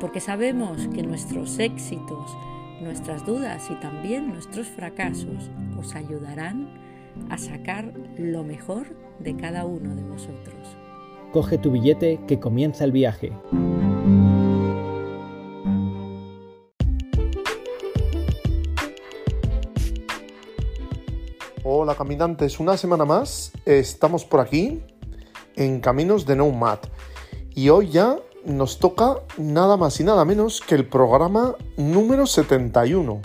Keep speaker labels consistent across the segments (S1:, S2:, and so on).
S1: porque sabemos que nuestros éxitos, nuestras dudas y también nuestros fracasos os ayudarán a sacar lo mejor de cada uno de vosotros.
S2: Coge tu billete que comienza el viaje.
S3: Hola caminantes, una semana más estamos por aquí en Caminos de Nomad y hoy ya nos toca nada más y nada menos que el programa número 71.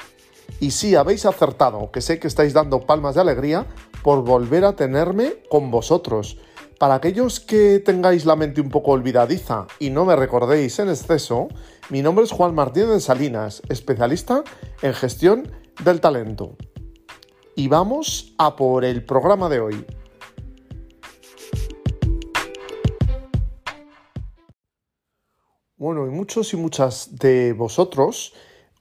S3: Y sí, habéis acertado, que sé que estáis dando palmas de alegría por volver a tenerme con vosotros. Para aquellos que tengáis la mente un poco olvidadiza y no me recordéis en exceso, mi nombre es Juan Martínez Salinas, especialista en gestión del talento. Y vamos a por el programa de hoy. Bueno, y muchos y muchas de vosotros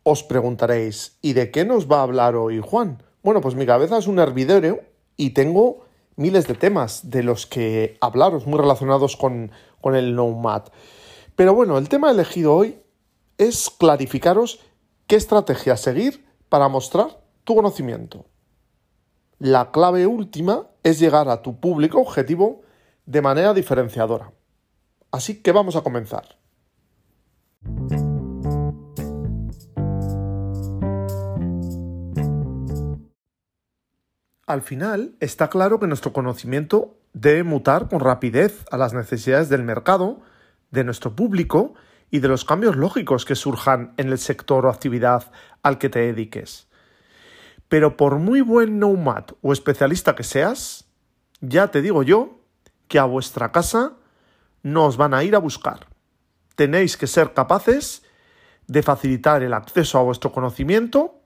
S3: os preguntaréis, ¿y de qué nos va a hablar hoy Juan? Bueno, pues mi cabeza es un hervidero y tengo miles de temas de los que hablaros muy relacionados con, con el Nomad. Pero bueno, el tema elegido hoy es clarificaros qué estrategia seguir para mostrar tu conocimiento. La clave última es llegar a tu público objetivo de manera diferenciadora. Así que vamos a comenzar. Al final, está claro que nuestro conocimiento debe mutar con rapidez a las necesidades del mercado, de nuestro público y de los cambios lógicos que surjan en el sector o actividad al que te dediques. Pero por muy buen nomad o especialista que seas, ya te digo yo que a vuestra casa no os van a ir a buscar tenéis que ser capaces de facilitar el acceso a vuestro conocimiento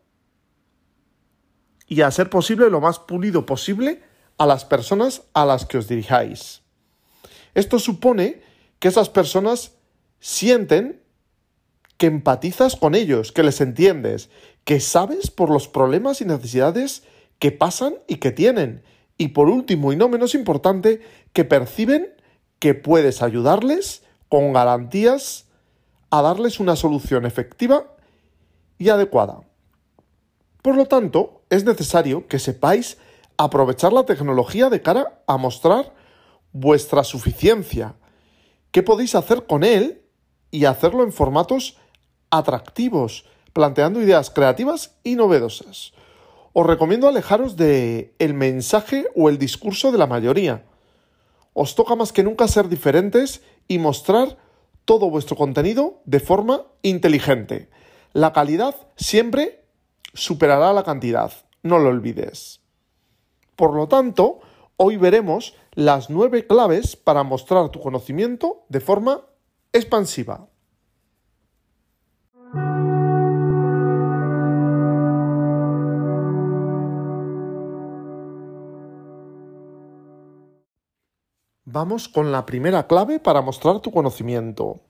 S3: y a ser posible lo más pulido posible a las personas a las que os dirijáis. Esto supone que esas personas sienten que empatizas con ellos, que les entiendes, que sabes por los problemas y necesidades que pasan y que tienen. Y por último y no menos importante, que perciben que puedes ayudarles con garantías a darles una solución efectiva y adecuada. Por lo tanto, es necesario que sepáis aprovechar la tecnología de cara a mostrar vuestra suficiencia, qué podéis hacer con él y hacerlo en formatos atractivos, planteando ideas creativas y novedosas. Os recomiendo alejaros de el mensaje o el discurso de la mayoría. Os toca más que nunca ser diferentes y mostrar todo vuestro contenido de forma inteligente. La calidad siempre superará la cantidad, no lo olvides. Por lo tanto, hoy veremos las nueve claves para mostrar tu conocimiento de forma expansiva. Vamos con la primera clave para mostrar tu conocimiento.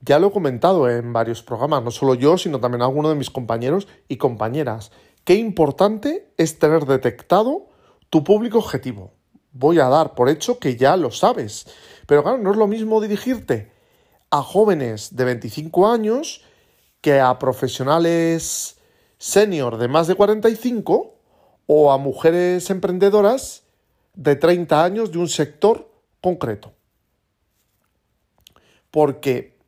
S3: Ya lo he comentado en varios programas, no solo yo, sino también algunos de mis compañeros y compañeras. Qué importante es tener detectado tu público objetivo. Voy a dar por hecho que ya lo sabes, pero claro, no es lo mismo dirigirte a jóvenes de 25 años que a profesionales senior de más de 45 o a mujeres emprendedoras de 30 años de un sector concreto. Porque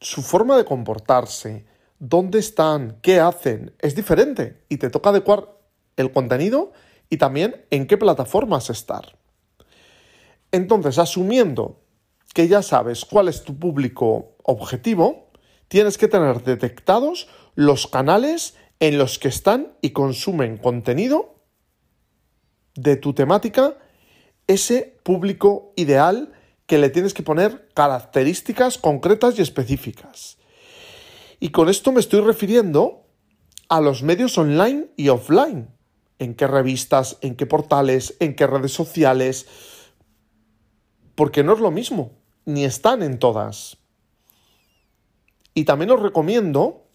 S3: su forma de comportarse, dónde están, qué hacen, es diferente y te toca adecuar el contenido y también en qué plataformas estar. Entonces, asumiendo que ya sabes cuál es tu público objetivo, tienes que tener detectados los canales en los que están y consumen contenido de tu temática ese público ideal que le tienes que poner características concretas y específicas. Y con esto me estoy refiriendo a los medios online y offline. En qué revistas, en qué portales, en qué redes sociales. Porque no es lo mismo, ni están en todas. Y también os recomiendo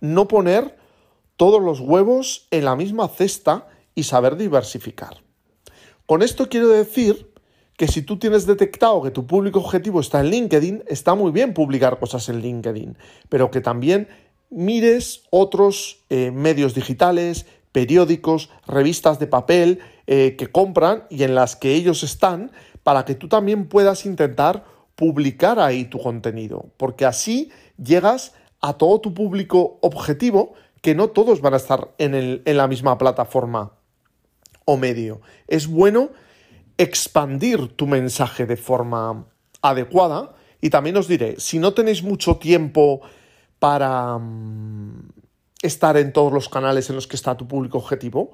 S3: no poner todos los huevos en la misma cesta y saber diversificar. Con esto quiero decir que si tú tienes detectado que tu público objetivo está en LinkedIn, está muy bien publicar cosas en LinkedIn, pero que también mires otros eh, medios digitales, periódicos, revistas de papel eh, que compran y en las que ellos están para que tú también puedas intentar publicar ahí tu contenido, porque así llegas a todo tu público objetivo, que no todos van a estar en, en la misma plataforma o medio. Es bueno expandir tu mensaje de forma adecuada y también os diré, si no tenéis mucho tiempo para mm, estar en todos los canales en los que está tu público objetivo,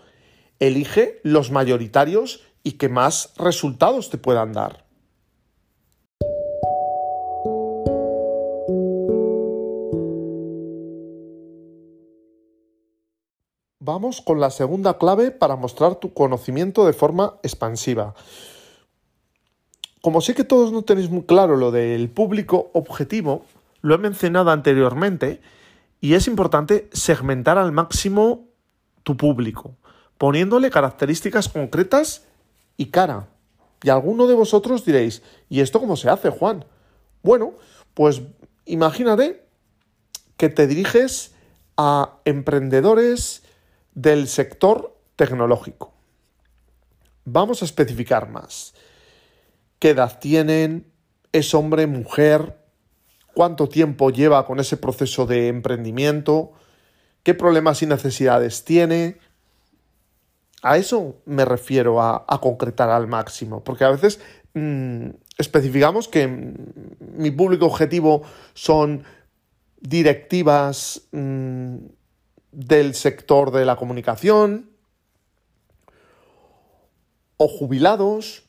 S3: elige los mayoritarios y que más resultados te puedan dar. Vamos con la segunda clave para mostrar tu conocimiento de forma expansiva. Como sé que todos no tenéis muy claro lo del público objetivo, lo he mencionado anteriormente, y es importante segmentar al máximo tu público, poniéndole características concretas y cara. Y alguno de vosotros diréis, ¿y esto cómo se hace, Juan? Bueno, pues imagínate que te diriges a emprendedores, del sector tecnológico. Vamos a especificar más. ¿Qué edad tienen? ¿Es hombre, mujer? ¿Cuánto tiempo lleva con ese proceso de emprendimiento? ¿Qué problemas y necesidades tiene? A eso me refiero a, concretar al máximo, porque a veces mm, especificamos que mi público objetivo son directivas mm, del sector de la comunicación, o jubilados,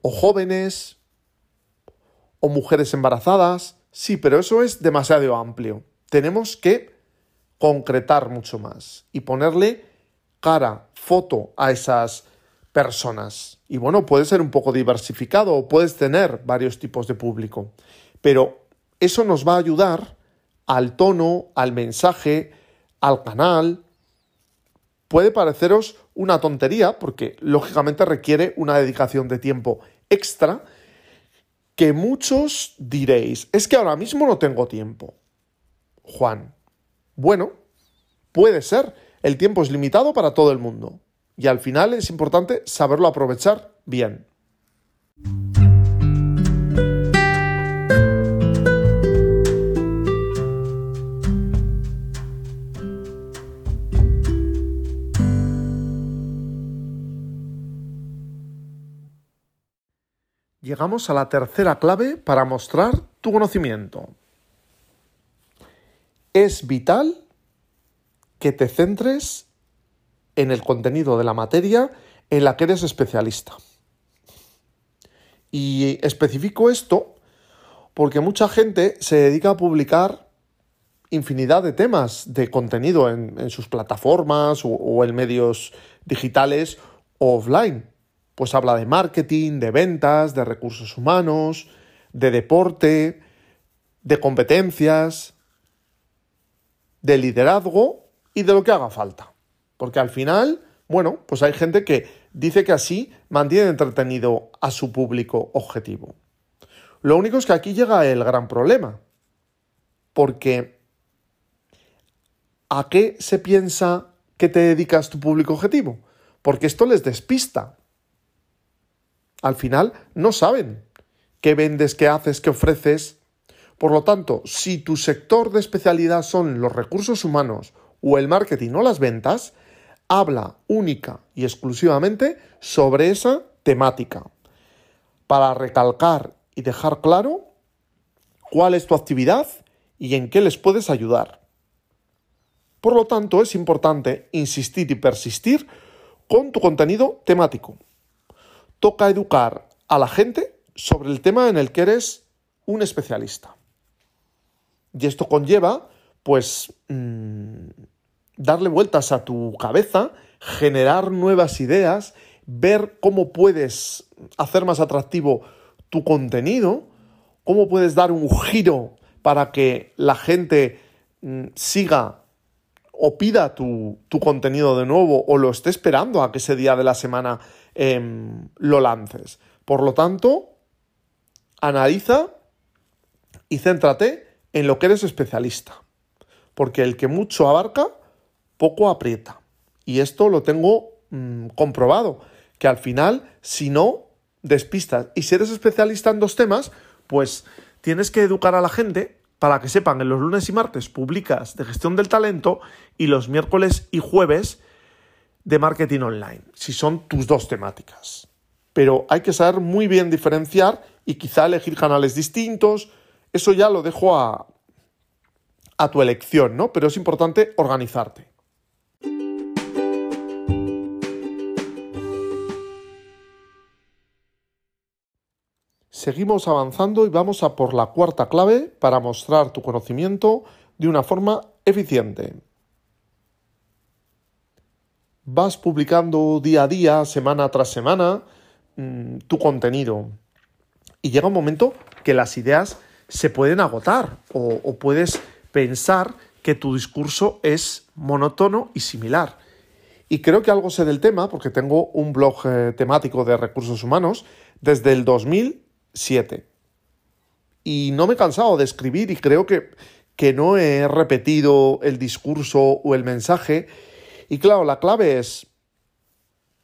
S3: o jóvenes, o mujeres embarazadas. Sí, pero eso es demasiado amplio. Tenemos que concretar mucho más y ponerle cara, foto a esas personas. Y bueno, puede ser un poco diversificado o puedes tener varios tipos de público. Pero eso nos va a ayudar al tono, al mensaje, al canal. Puede pareceros una tontería porque lógicamente requiere una dedicación de tiempo extra que muchos diréis, es que ahora mismo no tengo tiempo. Juan, bueno, puede ser, el tiempo es limitado para todo el mundo y al final es importante saberlo aprovechar bien. Llegamos a la tercera clave para mostrar tu conocimiento. Es vital que te centres en el contenido de la materia en la que eres especialista. Y especifico esto porque mucha gente se dedica a publicar infinidad de temas de contenido en, sus plataformas o, o en medios digitales o offline pues habla de marketing, de ventas, de recursos humanos, de deporte, de competencias, de liderazgo y de lo que haga falta. Porque al final, bueno, pues hay gente que dice que así mantiene entretenido a su público objetivo. Lo único es que aquí llega el gran problema. Porque ¿a qué se piensa que te dedicas tu público objetivo? Porque esto les despista. Al final no saben qué vendes, qué haces, qué ofreces. Por lo tanto, si tu sector de especialidad son los recursos humanos o el marketing o las ventas, habla única y exclusivamente sobre esa temática para recalcar y dejar claro cuál es tu actividad y en qué les puedes ayudar. Por lo tanto, es importante insistir y persistir con tu contenido temático toca educar a la gente sobre el tema en el que eres un especialista. Y esto conlleva, pues mm, darle vueltas a tu cabeza, generar nuevas ideas, ver cómo puedes hacer más atractivo tu contenido, cómo puedes dar un giro para que la gente mm, siga o pida tu, contenido de nuevo o lo esté esperando a que ese día de la semana em, lo lances. Por lo tanto, analiza y céntrate en lo que eres especialista. Porque el que mucho abarca, poco aprieta. Y esto lo tengo mm, comprobado, que al final, si no, despistas. Y si eres especialista en dos temas, pues tienes que educar a la gente para que sepan que los lunes y martes publicas de gestión del talento y los miércoles y jueves de marketing online, si son tus dos temáticas. Pero hay que saber muy bien diferenciar y quizá elegir canales distintos. Eso ya lo dejo a, a tu elección, ¿no? Pero es importante organizarte. Seguimos avanzando y vamos a por la cuarta clave para mostrar tu conocimiento de una forma eficiente. Vas publicando día a día, semana tras semana, mm, tu contenido. Y llega un momento que las ideas se pueden agotar o, puedes pensar que tu discurso es monótono y similar. Y creo que algo sé del tema porque tengo un blog eh, temático de recursos humanos desde el 2000 7. Y no me he cansado de escribir y creo que, que no he repetido el discurso o el mensaje. Y claro, la clave es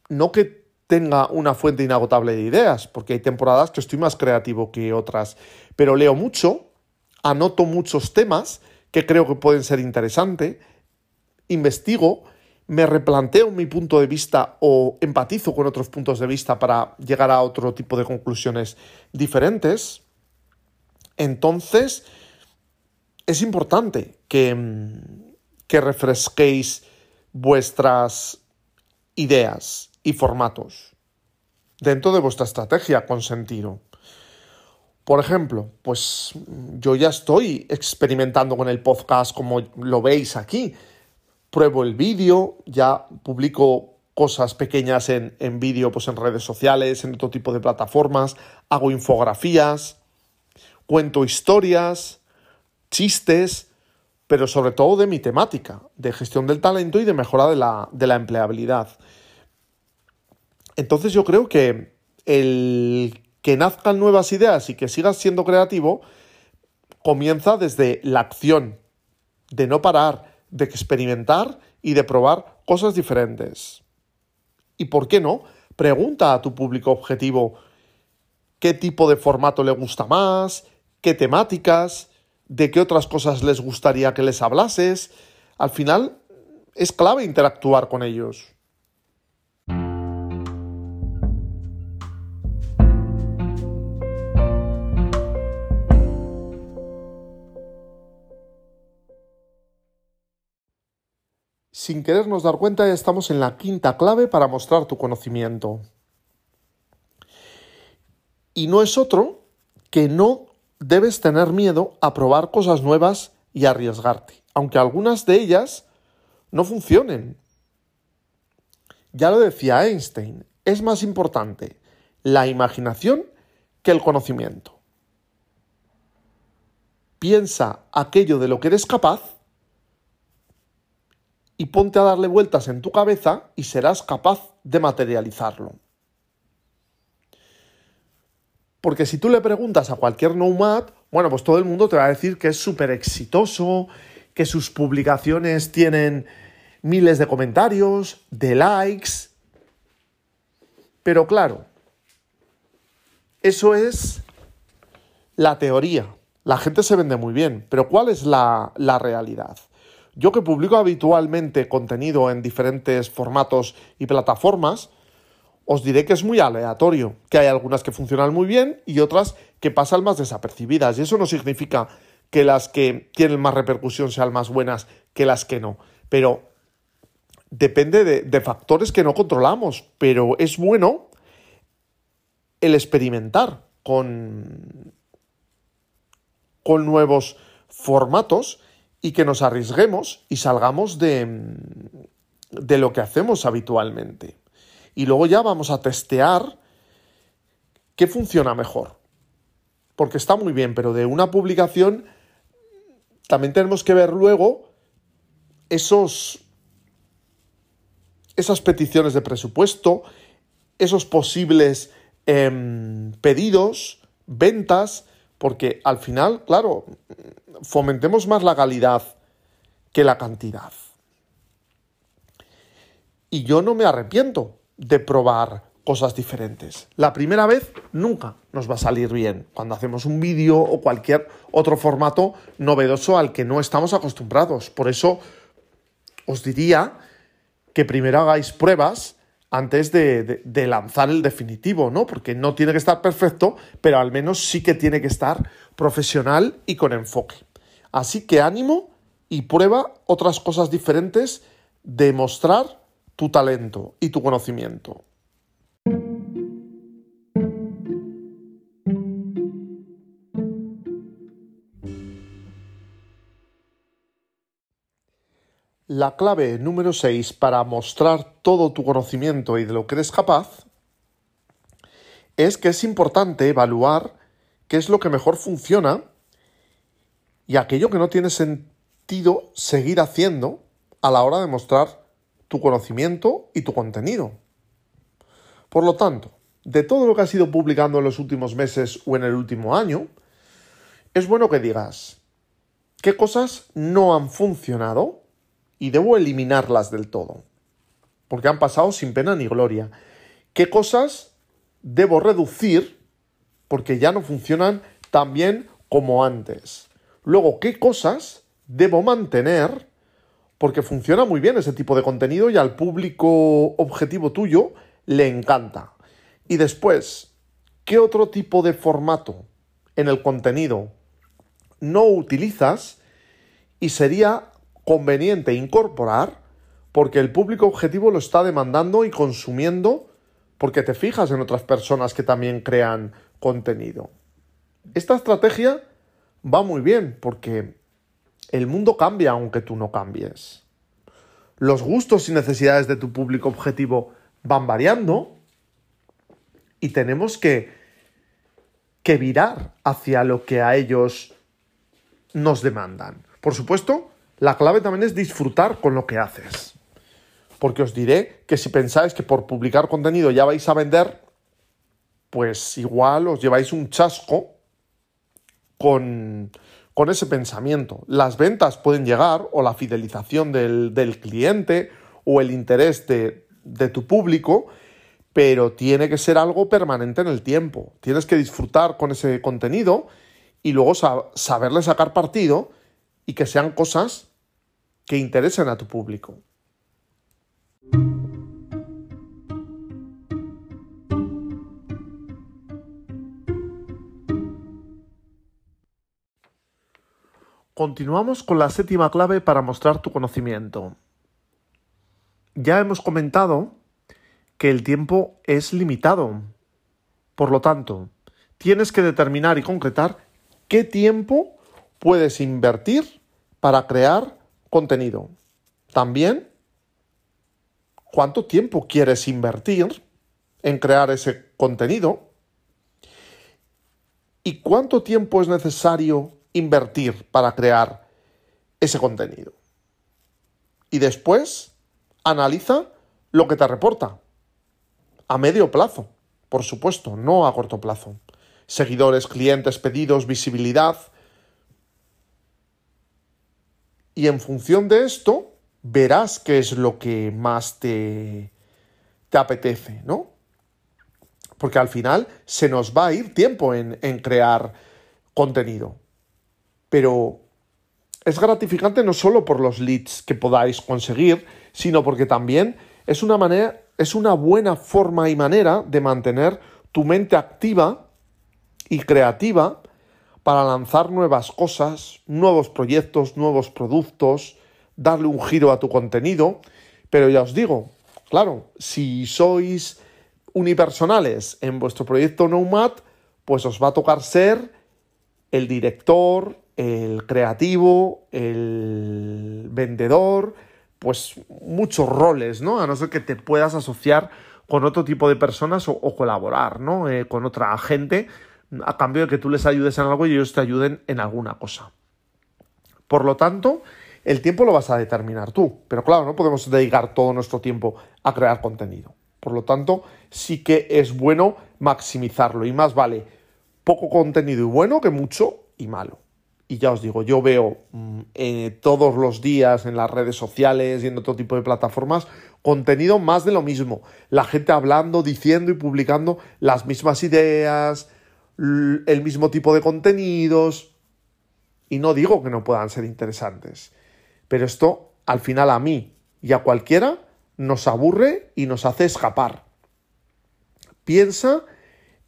S3: no que tenga una fuente inagotable de ideas, porque hay temporadas que estoy más creativo que otras, pero leo mucho, anoto muchos temas que creo que pueden ser interesantes, investigo, me replanteo mi punto de vista o empatizo con otros puntos de vista para llegar a otro tipo de conclusiones diferentes, entonces es importante que, que refresquéis vuestras ideas y formatos dentro de vuestra estrategia con sentido. Por ejemplo, pues yo ya estoy experimentando con el podcast como lo veis aquí pruebo el vídeo, ya publico cosas pequeñas en, vídeo pues en redes sociales, en otro tipo de plataformas, hago infografías, cuento historias, chistes, pero sobre todo de mi temática, de gestión del talento y de mejora de la, de la empleabilidad. Entonces yo creo que el que nazcan nuevas ideas y que sigas siendo creativo comienza desde la acción, de no parar, de experimentar y de probar cosas diferentes. ¿Y por qué no? Pregunta a tu público objetivo qué tipo de formato le gusta más, qué temáticas, de qué otras cosas les gustaría que les hablases. Al final es clave interactuar con ellos. Sin querernos dar cuenta, ya estamos en la quinta clave para mostrar tu conocimiento. Y no es otro que no debes tener miedo a probar cosas nuevas y arriesgarte, aunque algunas de ellas no funcionen. Ya lo decía Einstein, es más importante la imaginación que el conocimiento. Piensa aquello de lo que eres capaz y ponte a darle vueltas en tu cabeza y serás capaz de materializarlo. Porque si tú le preguntas a cualquier nomad, bueno, pues todo el mundo te va a decir que es súper exitoso, que sus publicaciones tienen miles de comentarios, de likes. Pero claro, eso es la teoría. La gente se vende muy bien, pero ¿cuál es la, la realidad? Yo que publico habitualmente contenido en diferentes formatos y plataformas, os diré que es muy aleatorio, que hay algunas que funcionan muy bien y otras que pasan más desapercibidas. Y eso no significa que las que tienen más repercusión sean más buenas que las que no. Pero depende de, factores que no controlamos. Pero es bueno el experimentar con, con nuevos formatos y que nos arriesguemos y salgamos de, de lo que hacemos habitualmente. Y luego ya vamos a testear qué funciona mejor. Porque está muy bien, pero de una publicación también tenemos que ver luego esos esas peticiones de presupuesto, esos posibles em, pedidos, ventas, porque al final, claro, fomentemos más la calidad que la cantidad. Y yo no me arrepiento de probar cosas diferentes. La primera vez nunca nos va a salir bien cuando hacemos un vídeo o cualquier otro formato novedoso al que no estamos acostumbrados. Por eso os diría que primero hagáis pruebas antes de, lanzar el definitivo, ¿no? Porque no tiene que estar perfecto, pero al menos sí que tiene que estar profesional y con enfoque. Así que ánimo y prueba otras cosas diferentes de mostrar tu talento y tu conocimiento. La clave número 6 para mostrar todo tu conocimiento y de lo que eres capaz es que es importante evaluar qué es lo que mejor funciona y aquello que no tiene sentido seguir haciendo a la hora de mostrar tu conocimiento y tu contenido. Por lo tanto, de todo lo que has ido publicando en los últimos meses o en el último año, es bueno que digas qué cosas no han funcionado y debo eliminarlas del todo, porque han pasado sin pena ni gloria. ¿Qué cosas debo reducir porque ya no funcionan tan bien como antes? Luego, ¿qué cosas debo mantener porque funciona muy bien ese tipo de contenido y al público objetivo tuyo le encanta? Y después, ¿qué otro tipo de formato en el contenido no utilizas y sería conveniente incorporar porque el público objetivo lo está demandando y consumiendo porque te fijas en otras personas que también crean contenido. Esta estrategia va muy bien porque el mundo cambia aunque tú no cambies. Los gustos y necesidades de tu público objetivo van variando y tenemos que, que virar hacia lo que a ellos nos demandan. Por supuesto, la clave también es disfrutar con lo que haces. Porque os diré que si pensáis que por publicar contenido ya vais a vender, pues igual os lleváis un chasco con, ese pensamiento. Las ventas pueden llegar, o la fidelización del, cliente, o el interés de, de tu público, pero tiene que ser algo permanente en el tiempo. Tienes que disfrutar con ese contenido y luego saberle sacar partido y que sean cosas que interesen a tu público. Continuamos con la séptima clave para mostrar tu conocimiento. Ya hemos comentado que el tiempo es limitado. Por lo tanto, tienes que determinar y concretar qué tiempo puedes invertir para crear contenido. También, ¿cuánto tiempo quieres invertir en crear ese contenido? ¿Y cuánto tiempo es necesario invertir para crear ese contenido? Y después, analiza lo que te reporta. A medio plazo, por supuesto, no a corto plazo. Seguidores, clientes, pedidos, visibilidad, y en función de esto verás qué es lo que más te, te apetece, ¿no? Porque al final se nos va a ir tiempo en, en crear contenido. Pero es gratificante no solo por los leads que podáis conseguir, sino porque también es una manera, es una buena forma y manera de mantener tu mente activa y creativa para lanzar nuevas cosas, nuevos proyectos, nuevos productos, darle un giro a tu contenido. Pero ya os digo, claro, si sois unipersonales en vuestro proyecto Nomad, pues os va a tocar ser el director, el creativo, el vendedor, pues muchos roles, ¿no? A no ser que te puedas asociar con otro tipo de personas o, colaborar, ¿no? Eh, con otra gente a cambio de que tú les ayudes en algo y ellos te ayuden en alguna cosa. Por lo tanto, el tiempo lo vas a determinar tú, pero claro, no podemos dedicar todo nuestro tiempo a crear contenido. Por lo tanto, sí que es bueno maximizarlo y más vale poco contenido y bueno que mucho y malo. Y ya os digo, yo veo mm, eh, todos los días en las redes sociales y en otro tipo de plataformas contenido más de lo mismo. La gente hablando, diciendo y publicando las mismas ideas, el mismo tipo de contenidos. Y no digo que no puedan ser interesantes, pero esto al final a mí y a cualquiera nos aburre y nos hace escapar. Piensa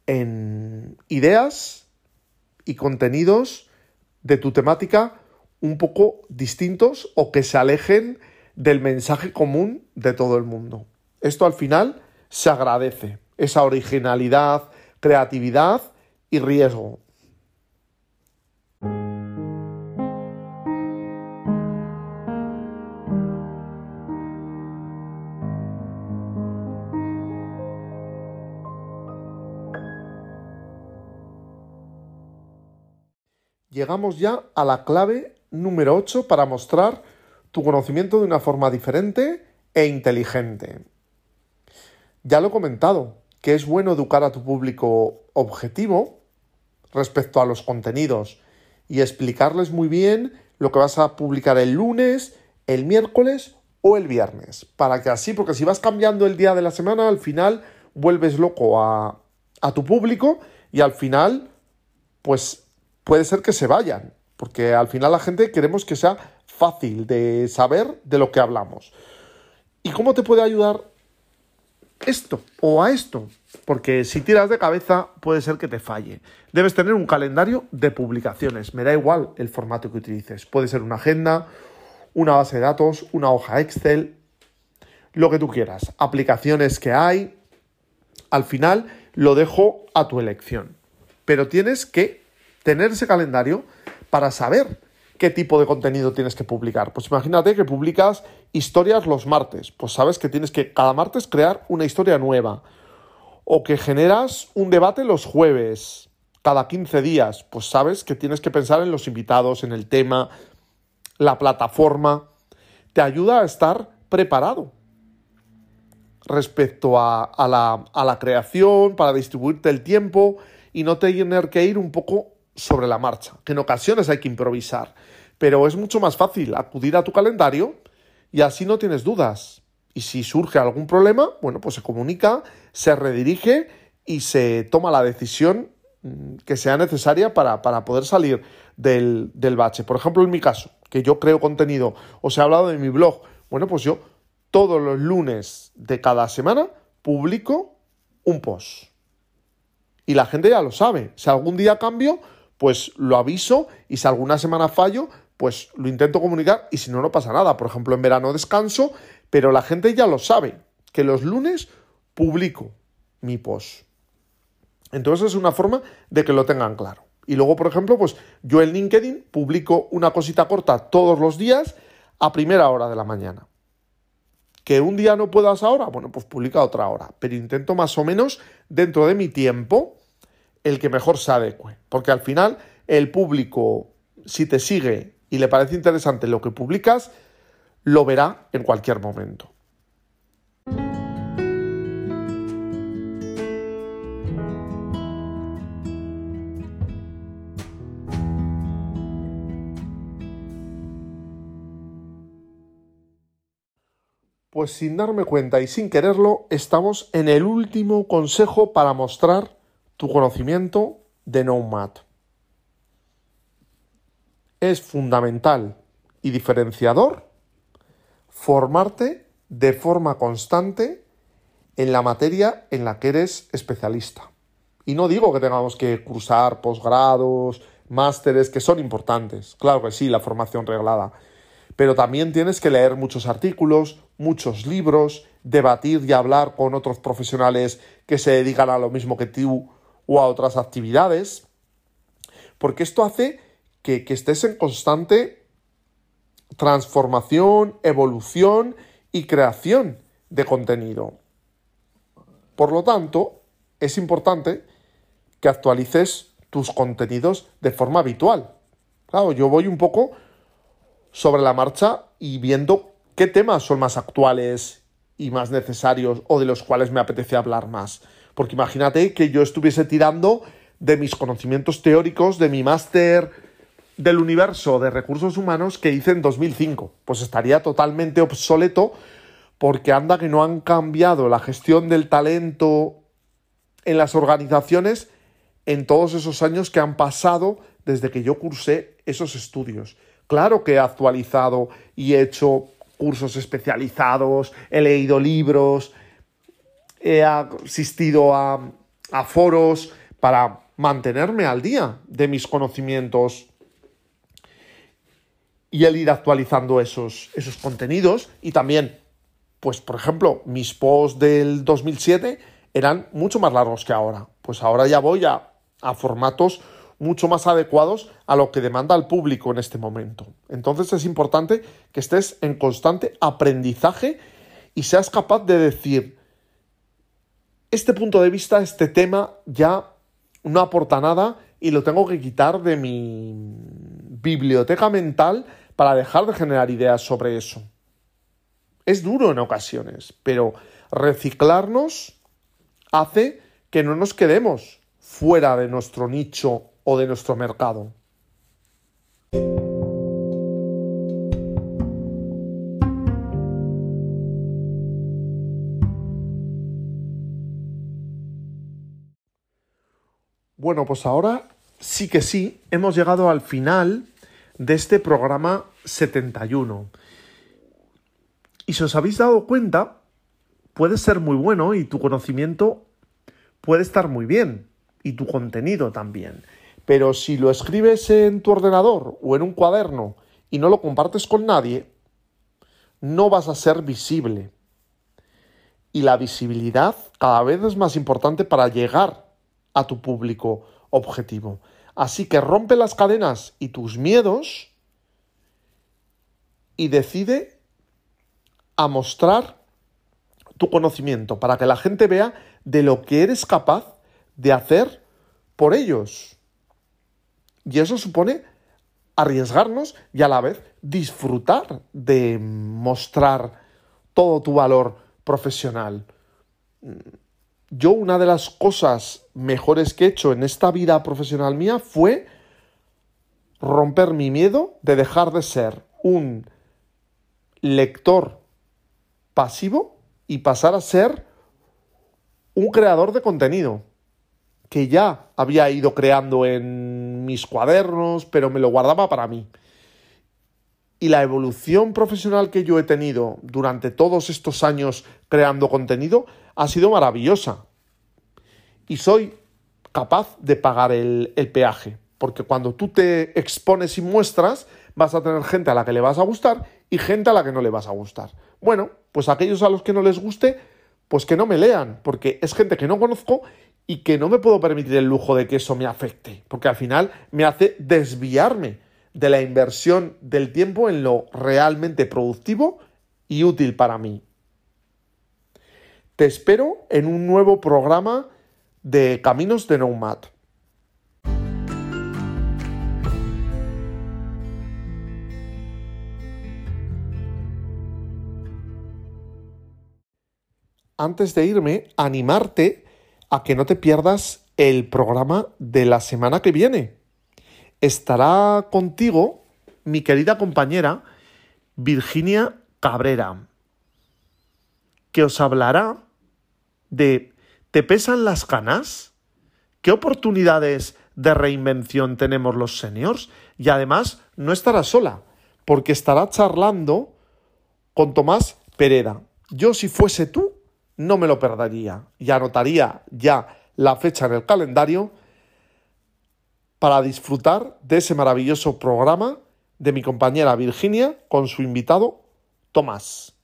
S3: en ideas y contenidos de tu temática un poco distintos o que se alejen del mensaje común de todo el mundo. Esto al final se agradece, esa originalidad, creatividad y riesgo. Llegamos ya a la clave número 8 para mostrar tu conocimiento de una forma diferente e inteligente. Ya lo he comentado, que es bueno educar a tu público objetivo respecto a los contenidos y explicarles muy bien lo que vas a publicar el lunes, el miércoles o el viernes. Para que así, porque si vas cambiando el día de la semana, al final vuelves loco a, a tu público y al final, pues puede ser que se vayan. Porque al final la gente queremos que sea fácil de saber de lo que hablamos. ¿Y cómo te puede ayudar esto o a esto? porque si tiras de cabeza puede ser que te falle. Debes tener un calendario de publicaciones, me da igual el formato que utilices. Puede ser una agenda, una base de datos, una hoja Excel, lo que tú quieras. Aplicaciones que hay, al final lo dejo a tu elección. Pero tienes que tener ese calendario para saber qué tipo de contenido tienes que publicar. Pues imagínate que publicas historias los martes, pues sabes que tienes que cada martes crear una historia nueva. O que generas un debate los jueves, cada 15 días, pues sabes que tienes que pensar en los invitados, en el tema, la plataforma, te ayuda a estar preparado respecto a, la, a la creación, para distribuirte el tiempo y no tener que ir un poco sobre la marcha, que en ocasiones hay que improvisar, pero es mucho más fácil acudir a tu calendario y así no tienes dudas. Y si surge algún problema, bueno, pues se comunica, se redirige y se toma la decisión mm, que sea necesaria para, poder salir del, del, bache. Por ejemplo, en mi caso, que yo creo contenido, os he hablado de mi blog, bueno, pues yo todos los lunes de cada semana publico un post. Y la gente ya lo sabe. Si algún día cambio, pues lo aviso y si alguna semana fallo, pues lo intento comunicar y si no, no pasa nada. Por ejemplo, en verano descanso, pero la gente ya lo sabe, que los lunes publico mi post. Entonces es una forma de que lo tengan claro. Y luego, por ejemplo, pues yo en LinkedIn publico una cosita corta todos los días a primera hora de la mañana. Que un día no puedas ahora, bueno, pues publica otra hora. Pero intento más o menos dentro de mi tiempo el que mejor se adecue. Porque al final el público, si te sigue y le parece interesante lo que publicas, lo verá en cualquier momento. Pues sin darme cuenta y sin quererlo, estamos en el último consejo para mostrar tu conocimiento de Nomad es fundamental y diferenciador formarte de forma constante en la materia en la que eres especialista. Y no digo que tengamos que cursar posgrados, másteres, que son importantes. Claro que sí, la formación reglada. Pero también tienes que leer muchos artículos, muchos libros, debatir y hablar con otros profesionales que se dedican a lo mismo que tú o a otras actividades. Porque esto hace que, que estés en constante transformación, evolución y creación de contenido. Por lo tanto, es importante que actualices tus contenidos de forma habitual. Claro, yo voy un poco sobre la marcha y viendo qué temas son más actuales y más necesarios o de los cuales me apetece hablar más. Porque imagínate que yo estuviese tirando de mis conocimientos teóricos, de mi máster del universo de recursos humanos que hice en 2005. Pues estaría totalmente obsoleto porque anda que no han cambiado la gestión del talento en las organizaciones en todos esos años que han pasado desde que yo cursé esos estudios. Claro que he actualizado y he hecho cursos especializados, he leído libros, he asistido a, foros para mantenerme al día de mis conocimientos y el ir actualizando esos, esos contenidos y también, pues por ejemplo, mis posts del 2007 eran mucho más largos que ahora. Pues ahora ya voy a, a formatos mucho más adecuados a lo que demanda el público en este momento. Entonces es importante que estés en constante aprendizaje y seas capaz de decir, este punto de vista, este tema ya no aporta nada y lo tengo que quitar de mi biblioteca mental para dejar de generar ideas sobre eso. Es duro en ocasiones, pero reciclarnos hace que no nos quedemos fuera de nuestro nicho o de nuestro mercado. Bueno, pues ahora sí que sí, hemos llegado al final de este programa 71. Y si os habéis dado cuenta, puede ser muy bueno y tu conocimiento puede estar muy bien y tu contenido también. Pero si lo escribes en tu ordenador o en un cuaderno y no lo compartes con nadie, no vas a ser visible. Y la visibilidad cada vez es más importante para llegar a tu público objetivo. Así que rompe las cadenas y tus miedos y decide a mostrar tu conocimiento para que la gente vea de lo que eres capaz de hacer por ellos. Y eso supone arriesgarnos y a la vez disfrutar de mostrar todo tu valor profesional. Yo una de las cosas mejores que he hecho en esta vida profesional mía fue romper mi miedo de dejar de ser un lector pasivo y pasar a ser un creador de contenido que ya había ido creando en mis cuadernos, pero me lo guardaba para mí. Y la evolución profesional que yo he tenido durante todos estos años creando contenido ha sido maravillosa. Y soy capaz de pagar el, peaje, porque cuando tú te expones y muestras, vas a tener gente a la que le vas a gustar y gente a la que no le vas a gustar. Bueno, pues aquellos a los que no les guste, pues que no me lean, porque es gente que no conozco y que no me puedo permitir el lujo de que eso me afecte, porque al final me hace desviarme de la inversión del tiempo en lo realmente productivo y útil para mí. Te espero en un nuevo programa de Caminos de Nomad. Antes de irme, animarte a que no te pierdas el programa de la semana que viene. Estará contigo mi querida compañera Virginia Cabrera, que os hablará de ¿te pesan las canas? ¿Qué oportunidades de reinvención tenemos los seniors? Y además no estará sola, porque estará charlando con Tomás Pereda. Yo si fuese tú, no me lo perdería y anotaría ya la fecha en el calendario para disfrutar de ese maravilloso programa de mi compañera Virginia con su invitado Tomás.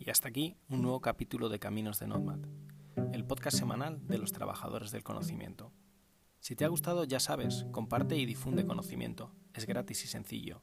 S2: Y hasta aquí un nuevo capítulo de Caminos de Nomad, el podcast semanal de los trabajadores del conocimiento. Si te ha gustado, ya sabes, comparte y difunde conocimiento. Es gratis y sencillo.